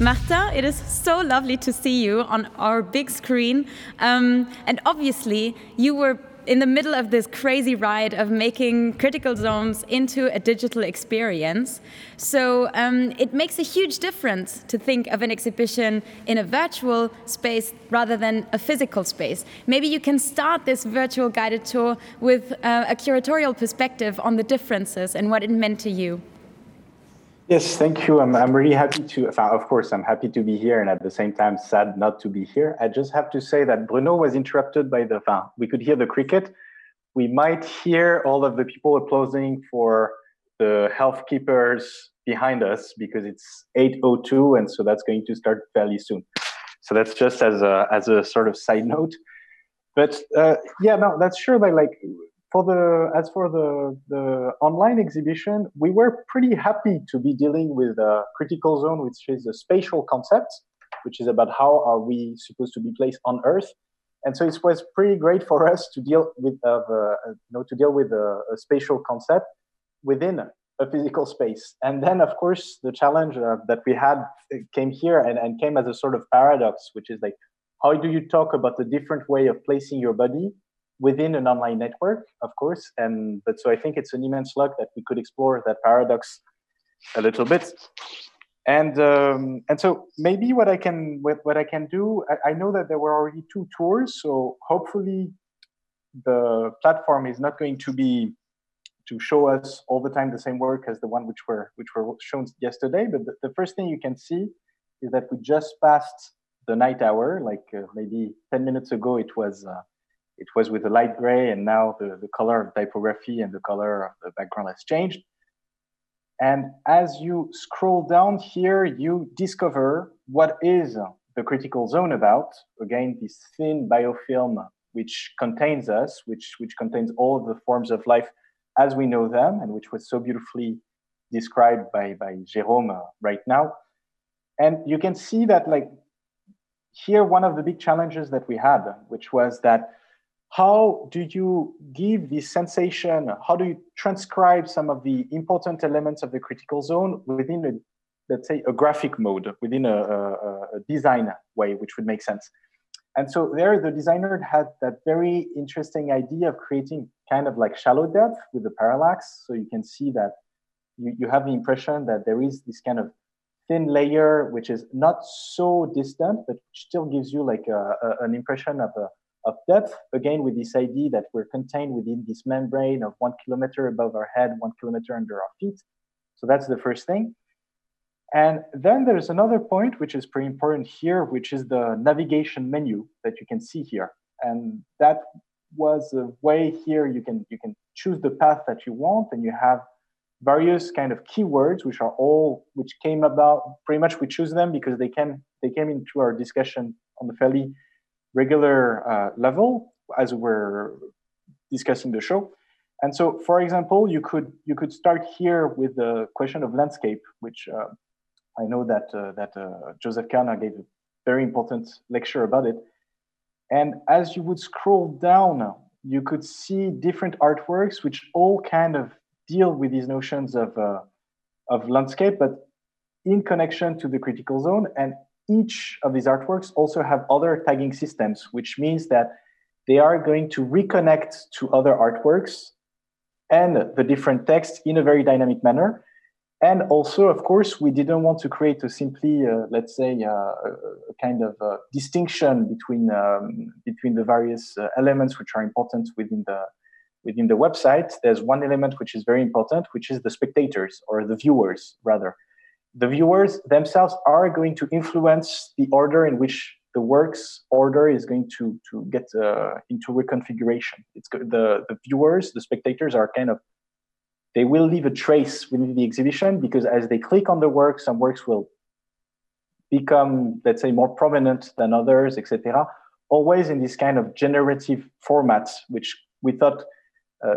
Martin, it is so lovely to see you on our big screen. Um, and obviously, you were in the middle of this crazy ride of making critical zones into a digital experience. So um, it makes a huge difference to think of an exhibition in a virtual space rather than a physical space. Maybe you can start this virtual guided tour with uh, a curatorial perspective on the differences and what it meant to you. Yes, thank you. I'm, I'm really happy to, of course, I'm happy to be here and at the same time sad not to be here. I just have to say that Bruno was interrupted by the, we could hear the cricket. We might hear all of the people applauding for the health keepers behind us because it's 8.02 and so that's going to start fairly soon. So that's just as a, as a sort of side note. But uh, yeah, no, that's sure that like for the as for the the online exhibition, we were pretty happy to be dealing with a critical zone, which is a spatial concept, which is about how are we supposed to be placed on Earth. And so it was pretty great for us to deal with uh, you know to deal with a, a, spatial concept within a physical space. And then, of course, the challenge uh, that we had came here and, and came as a sort of paradox, which is like, how do you talk about the different way of placing your body within an online network, of course. And but so I think it's an immense luck that we could explore that paradox a little bit. And um, and so maybe what I can what, what I can do, I, I know that there were already two tours, so hopefully the platform is not going to be to show us all the time the same work as the one which were which were shown yesterday. But the, the first thing you can see is that we just passed the night hour. Like uh, maybe ten minutes ago, it was uh, it was with a light gray and now the, the color of typography and the color of the background has changed. And as you scroll down here, you discover what is the critical zone about. Again, this thin biofilm which contains us, which, which contains all of the forms of life as we know them, and which was so beautifully described by, by Jérôme uh, right now. And you can see that like here, one of the big challenges that we had, which was that how do you give this sensation how do you transcribe some of the important elements of the critical zone within a let's say a graphic mode within a, a, a design way which would make sense? And so there the designer had that very interesting idea of creating kind of like shallow depth with the parallax. So you can see that you, you have the impression that there is this kind of thin layer which is not so distant but still gives you like a, an impression of a of depth, again, with this idea that we're contained within this membrane of one kilometer above our head, one kilometer under our feet. So that's the first thing. And then there's another point which is pretty important here, which is the navigation menu that you can see here. And that was a way here you can you can choose the path that you want, and you have various kind of keywords which are all which came about pretty much we choose them because they can they came into our discussion on the fairly regular uh, level as we're discussing the show. And so, for example, you could you could start here with the question of landscape, which uh, I know that uh, that uh, Joseph Koerner gave a very important lecture about it. And as you would scroll down, you could see different artworks which all kind of deal with these notions of uh, of landscape, but in connection to the critical zone and each of these artworks also have other tagging systems, which means that they are going to reconnect to other artworks and the different texts in a very dynamic manner. And also, of course, we didn't want to create a simply, uh, let's say, uh, a kind of uh, distinction between um, between the various uh, elements which are important within the within the website. There's one element which is very important, which is the spectators or the viewers, rather the viewers themselves are going to influence the order in which the works order is going to to get uh, into reconfiguration. It's the the viewers, the spectators are kind of they will leave a trace within the exhibition because as they click on the work, some works will become, let's say, more prominent than others, etc. Always in this kind of generative format, which we thought uh,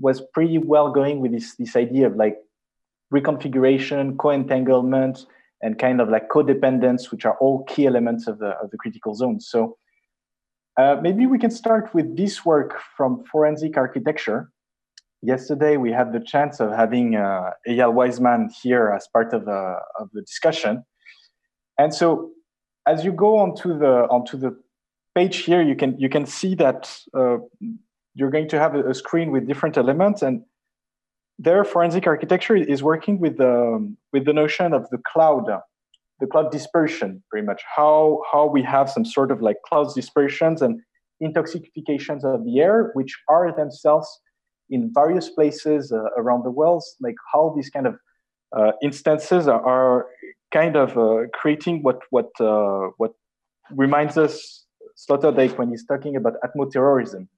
was pretty well going with this this idea of like reconfiguration, co-entanglement, and kind of like codependence, which are all key elements of the, of the critical zone. So Uh, maybe we can start with this work from forensic architecture. Yesterday, we had the chance of having uh, Eyal Weizman here as part of, uh, of the discussion. And so as you go onto the, onto the page here, you can, you can see that uh, you're going to have a, a, screen with different elements. And there, forensic architecture is working with the, um, with the notion of the cloud the cloud dispersion, pretty much how how we have some sort of like cloud dispersions and intoxications of the air, which are themselves in various places uh, around the world, like how these kind of uh, instances are, are, kind of uh, creating what what uh, what reminds us Sloterdijk when he's talking about atmoterrorism.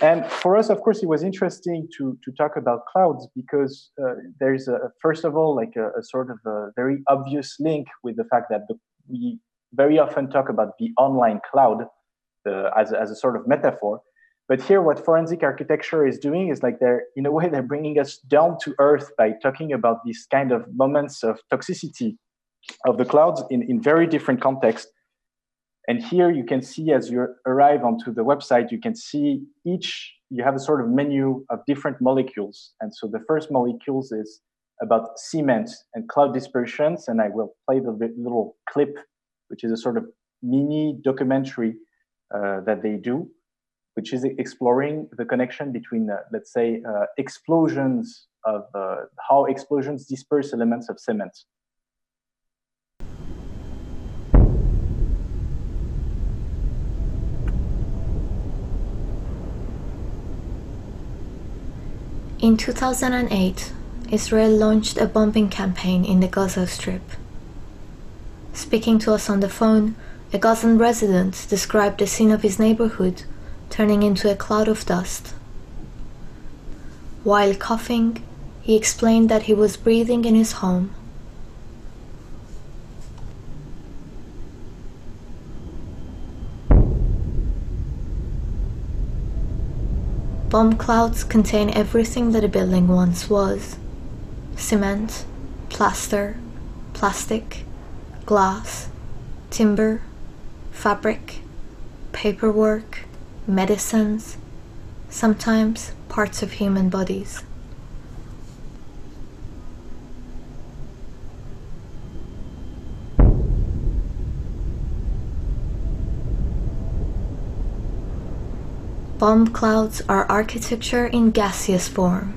And for us, of course, it was interesting to, to talk about clouds because uh, there's, a, first of all, like a, a, sort of a very obvious link with the fact that the, we very often talk about the online cloud uh, as, as a sort of metaphor. But here, what forensic architecture is doing is like they're, in a way, they're bringing us down to earth by talking about these kind of moments of toxicity of the clouds in, in very different contexts and here you can see as you arrive onto the website, you can see each, you have a sort of menu of different molecules. And so the first molecules is about cement and cloud dispersions. And I will play the little clip, which is a sort of mini documentary uh, that they do, which is exploring the connection between, uh, let's say, uh, explosions of uh, how explosions disperse elements of cement. In 2008, Israel launched a bombing campaign in the Gaza Strip. Speaking to us on the phone, a Gazan resident described the scene of his neighborhood turning into a cloud of dust. While coughing, he explained that he was breathing in his home Bomb clouds contain everything that a building once was cement, plaster, plastic, glass, timber, fabric, paperwork, medicines, sometimes parts of human bodies. Bomb clouds are architecture in gaseous form,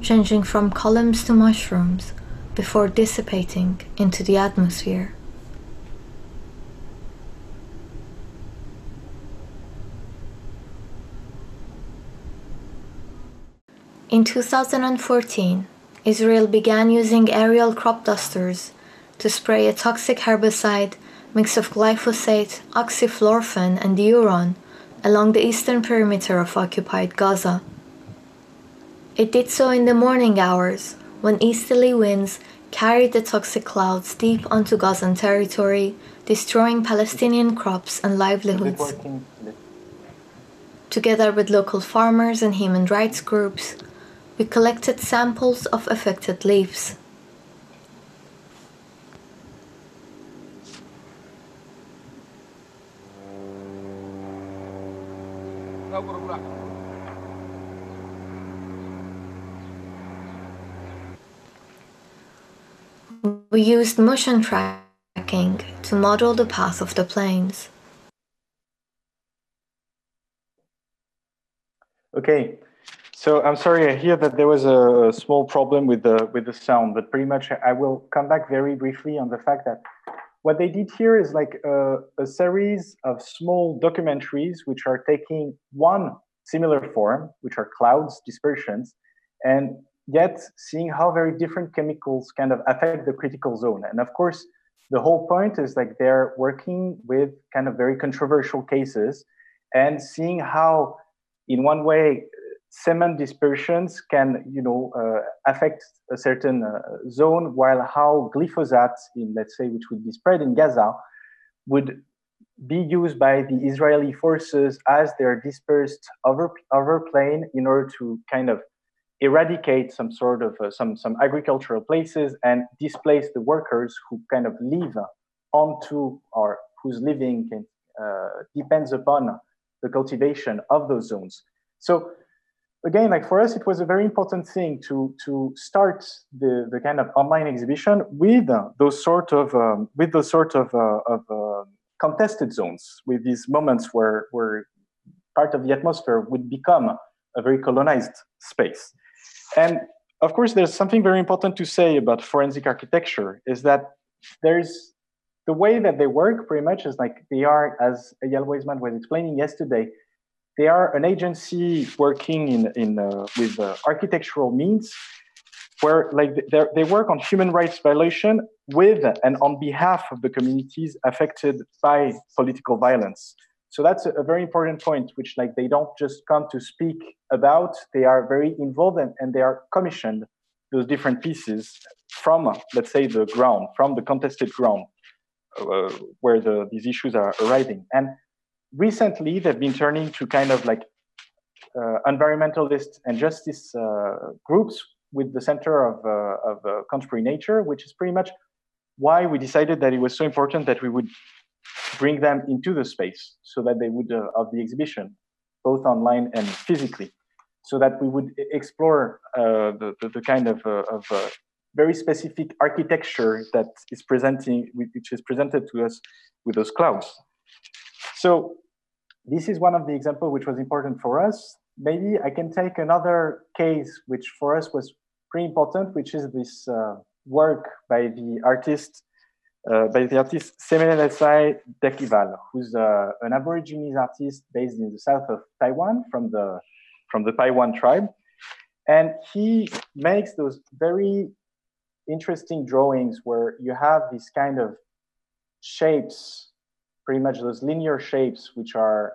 changing from columns to mushrooms before dissipating into the atmosphere. In 2014, Israel began using aerial crop dusters to spray a toxic herbicide mix of glyphosate, oxyfluorfen, and diuron along the eastern perimeter of occupied Gaza. It did so in the morning hours, when easterly winds carried the toxic clouds deep onto Gazan territory, destroying Palestinian crops and livelihoods. Together with local farmers and human rights groups, we collected samples of affected leaves. We used motion tracking to model the path of the planes. Okay, so I'm sorry, I hear that there was a small problem with the with the sound, but pretty much I will come back very briefly on the fact that what they did here is like a, a series of small documentaries which are taking one similar form, which are clouds, dispersions, and yet seeing how very different chemicals kind of affect the critical zone. And of course, the whole point is like they're working with kind of very controversial cases and seeing how, in one way, cement dispersions can, you know, uh, affect a certain uh, zone, while how glyphosate, in let's say, which would be spread in Gaza, would be used by the Israeli forces as they're dispersed over over plane in order to kind of eradicate some sort of uh, some some agricultural places and displace the workers who kind of live onto or whose living can, uh, depends upon the cultivation of those zones. So again, like for us, it was a very important thing to to start the, the kind of online exhibition with uh, those sort of um, with those sort of uh, of uh, contested zones, with these moments where where part of the atmosphere would become a very colonized space. And of course, there's something very important to say about forensic architecture is that there's the way that they work pretty much is like they are, as Eyal Weizman was explaining yesterday, they are an agency working in, in uh, with uh, architectural means where like they work on human rights violation with and on behalf of the communities affected by political violence. So that's a, very important point, which like they don't just come to speak about, they are very involved and, and they are commissioned those different pieces from, let's say, the ground, from the contested ground uh, where the, these issues are arising. And recently, they've been turning to kind of like uh, environmentalist and justice uh, groups with the Center of, uh, of uh, Contemporary Nature, which is pretty much why we decided that it was so important that we would bring them into the space so that they would uh, of the exhibition, both online and physically, so that we would explore uh, the, the, the kind of, uh, of uh, very specific architecture that is presenting, which is presented to us with those clouds. So this is one of the examples which was important for us. Maybe I can take another case which for us was pretty important, which is this uh, work by the artist uh, by the artist Semenelesai Dekival, who's uh, an Aborigines artist based in the south of Taiwan from the from the Paiwan tribe, and he makes those very interesting drawings where you have these kind of shapes, pretty much those linear shapes, which are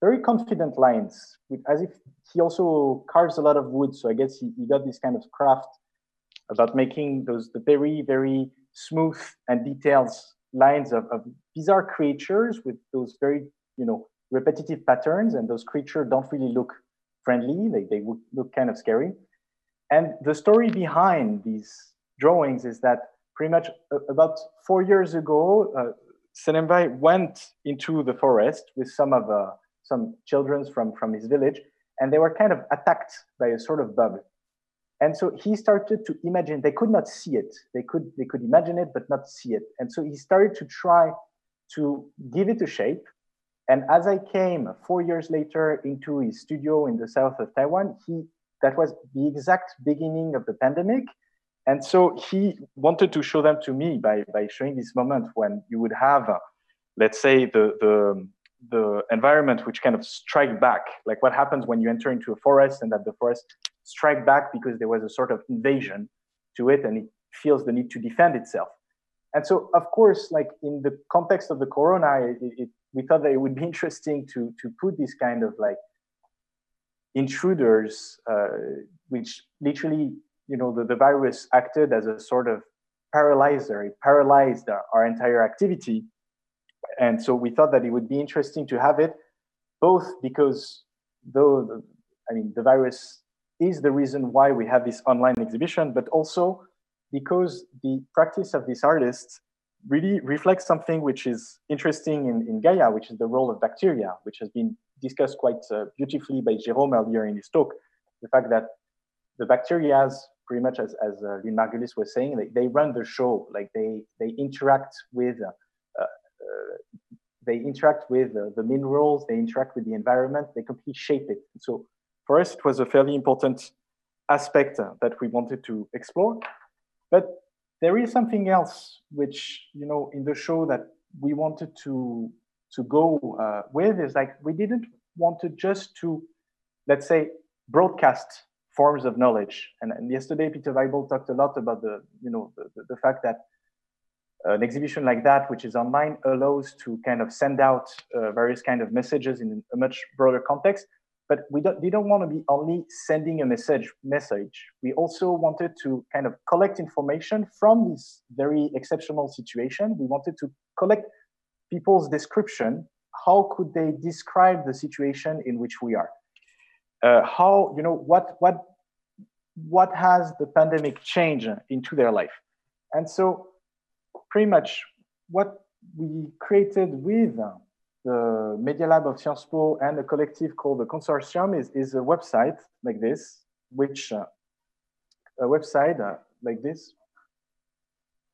very confident lines, as if he also carves a lot of wood. So I guess he, he got this kind of craft about making those the very very smooth and detailed lines of, of bizarre creatures with those very, you know, repetitive patterns. And those creatures don't really look friendly. They, they look kind of scary. And the story behind these drawings is that pretty much about four years ago, uh, Senembai went into the forest with some of uh, some children from, from his village, and they were kind of attacked by a sort of bug. And so he started to imagine, they could not see it. They could, they could imagine it, but not see it. And so he started to try to give it a shape. And as I came four years later into his studio in the south of Taiwan, he, that was the exact beginning of the pandemic. And so he wanted to show them to me by, by showing this moment when you would have, let's say, the, the, the environment which kind of strike back, like what happens when you enter into a forest and that the forest strike back because there was a sort of invasion to it and it feels the need to defend itself. And so, of course, like in the context of the corona, it, it, we thought that it would be interesting to, to put this kind of like intruders, uh, which literally, you know, the, the virus acted as a sort of paralyzer. It paralyzed our, our entire activity. And so we thought that it would be interesting to have it, both because though, the, I mean, the virus is the reason why we have this online exhibition, but also because the practice of these artists really reflects something which is interesting in, in Gaia, which is the role of bacteria, which has been discussed quite uh, beautifully by Jerome earlier in his talk. The fact that the bacteria, pretty much as, as uh, Lynn Margulis was saying, they, they run the show, like they, they interact with uh, uh they interact with uh, the minerals, they interact with the environment, they completely shape it. So for us, it was a fairly important aspect uh, that we wanted to explore. But there is something else which, you know, in the show that we wanted to to go uh, with is like we didn't want to just to, let's say, broadcast forms of knowledge. And, and yesterday, Peter Weibel talked a lot about the, you know, the, the fact that an exhibition like that, which is online, allows to kind of send out uh, various kind of messages in a much broader context. But we don't, we don't want to be only sending a message message. We also wanted to kind of collect information from this very exceptional situation. We wanted to collect people's description. How could they describe the situation in which we are uh, how you know what what what has the pandemic changed into their life and so pretty much what we created with the Media Lab of Sciences Po and a collective called the Consortium is, is a website like this, which uh, a website uh, like this.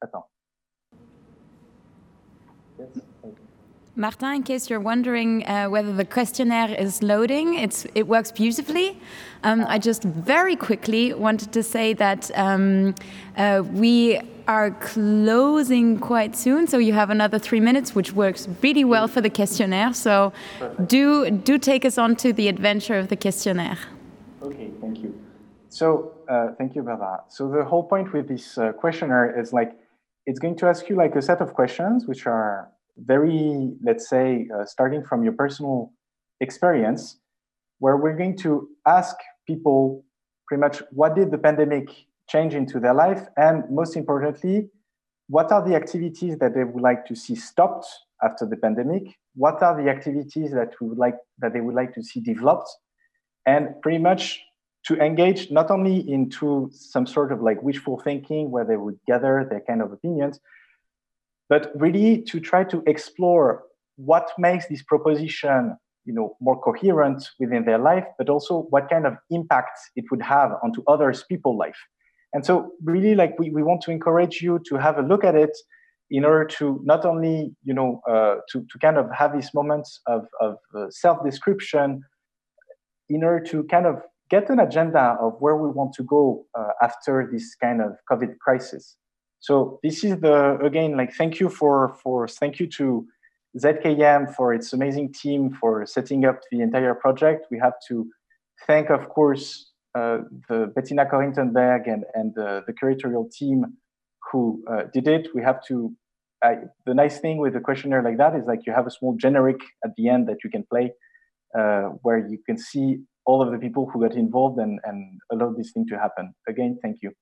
Attends. Yes. Martin, in case you're wondering uh, whether the questionnaire is loading, it's, it works beautifully. Um, I just very quickly wanted to say that um, uh, we are closing quite soon, so you have another three minutes, which works really well for the questionnaire. So do, do take us on to the adventure of the questionnaire. Okay, thank you. So uh, thank you, Barbara. So the whole point with this uh, questionnaire is like, it's going to ask you like a set of questions, which are very, let's say, uh, starting from your personal experience, where we're going to ask people pretty much what did the pandemic change into their life, and most importantly, what are the activities that they would like to see stopped after the pandemic? What are the activities that we would like that they would like to see developed? And pretty much to engage not only into some sort of like wishful thinking where they would gather their kind of opinions, but really to try to explore what makes this proposition you know more coherent within their life but also what kind of impact it would have onto others people life. And so really like we, we want to encourage you to have a look at it in order to not only you know uh, to, to kind of have these moments of, of uh, self-description in order to kind of get an agenda of where we want to go uh, after this kind of covid crisis so this is the again like thank you for for thank you to ZKM for its amazing team for setting up the entire project. We have to thank, of course, uh, the Bettina Korintenberg and and the, curatorial team who uh, did it. We have to. The nice thing with a questionnaire like that is like you have a small generic at the end that you can play, uh, where you can see all of the people who got involved and and allowed this thing to happen. Again, thank you.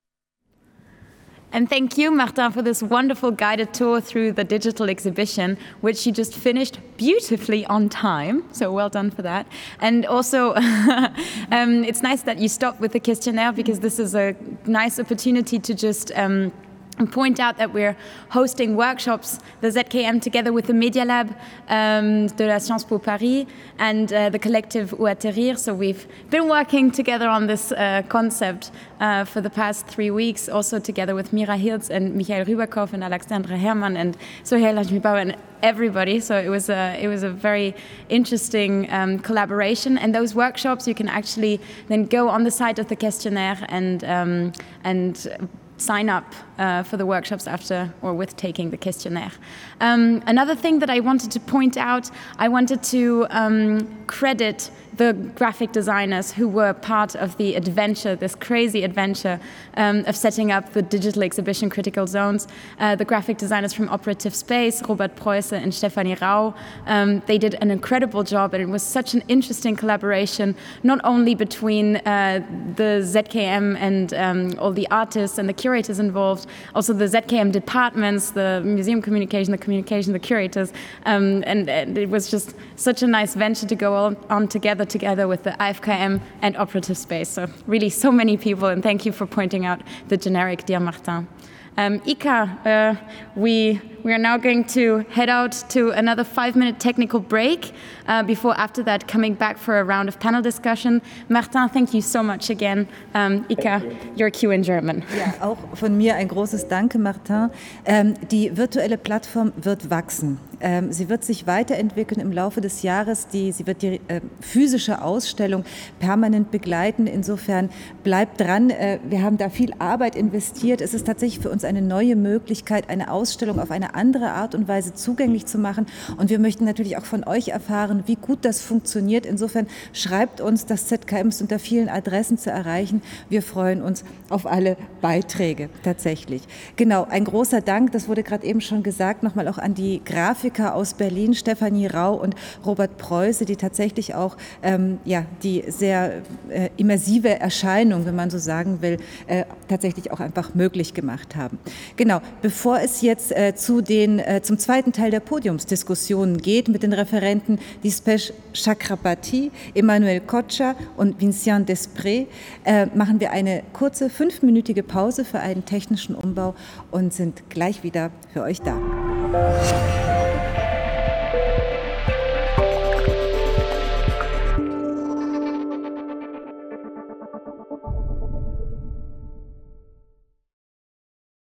And thank you, Martin, for this wonderful guided tour through the digital exhibition, which you just finished beautifully on time. So well done for that. And also, um, it's nice that you stopped with the questionnaire because this is a nice opportunity to just um, and point out that we're hosting workshops, the ZKM together with the Media Lab um, de la Science pour Paris and uh, the collective Ou Atterrir. So we've been working together on this uh, concept uh, for the past three weeks, also together with Mira Hiltz and Michael Rüberkopf and Alexandra Herrmann and Sohail Hajmibauer and everybody. So it was a, it was a very interesting um, collaboration. And those workshops, you can actually then go on the site of the questionnaire and, um, and sign up uh, for the workshops after or with taking the questionnaire. Um, another thing that I wanted to point out, I wanted to um, credit the graphic designers who were part of the adventure, this crazy adventure um, of setting up the digital exhibition critical zones. Uh, the graphic designers from Operative Space, Robert Preusse and Stefanie Rau, um, they did an incredible job and it was such an interesting collaboration, not only between uh, the ZKM and um, all the artists and the curators involved, also the ZKM departments, the museum communication, the communication, the curators, um, and, and, it was just such a nice venture to go on together together with the IFKM and Operative Space. So really so many people, and thank you for pointing out the generic, dear Martin. Um, Ika, uh, we, we are now going to head out to another five-minute technical break uh, before after that coming back for a round of panel discussion. Martin, thank you so much again. Um, Ika, your cue in German. Ja, auch von mir ein großes Danke, Martin. Ähm, die virtuelle Plattform wird wachsen. Ähm, sie wird sich weiterentwickeln im Laufe des Jahres. Die, sie wird die äh, physische Ausstellung permanent begleiten. Insofern bleibt dran. Äh, wir haben da viel Arbeit investiert. Es ist tatsächlich für uns eine neue Möglichkeit, eine Ausstellung auf eine andere Art und Weise zugänglich zu machen. Und wir möchten natürlich auch von euch erfahren, wie gut das funktioniert. Insofern schreibt uns, das ZKM ist unter vielen Adressen zu erreichen. Wir freuen uns auf alle Beiträge tatsächlich. Genau, ein großer Dank, das wurde gerade eben schon gesagt, nochmal auch an die Grafik Grafiker aus Berlin, Stefanie Rau und Robert Preuße, die tatsächlich auch ähm, ja, die sehr äh, immersive Erscheinung, wenn man so sagen will, äh, tatsächlich auch einfach möglich gemacht haben. Genau, bevor es jetzt äh, zu den, äh, zum zweiten Teil der Podiumsdiskussionen geht mit den Referenten Dispesh Chakrapati, Emmanuel Kotscher und Vincent Desprez, äh, machen wir eine kurze fünfminütige Pause für einen technischen Umbau und sind gleich wieder für euch da.